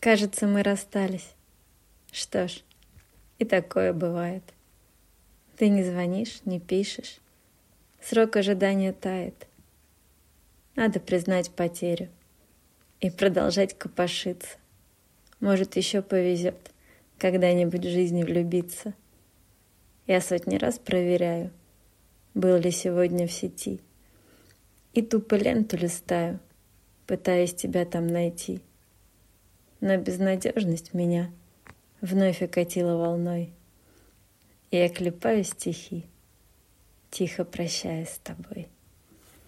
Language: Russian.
Кажется, мы расстались. Что ж, и такое бывает. Ты не звонишь, не пишешь. Срок ожидания тает. Надо признать потерю и продолжать копошиться. Может, еще повезет когда-нибудь в жизни влюбиться. Я сотни раз проверяю, был ли сегодня в сети. И тупо ленту листаю, пытаясь тебя там найти. Но безнадежность меня вновь окатила волной. И я клепаю стихи, тихо прощаясь с тобой.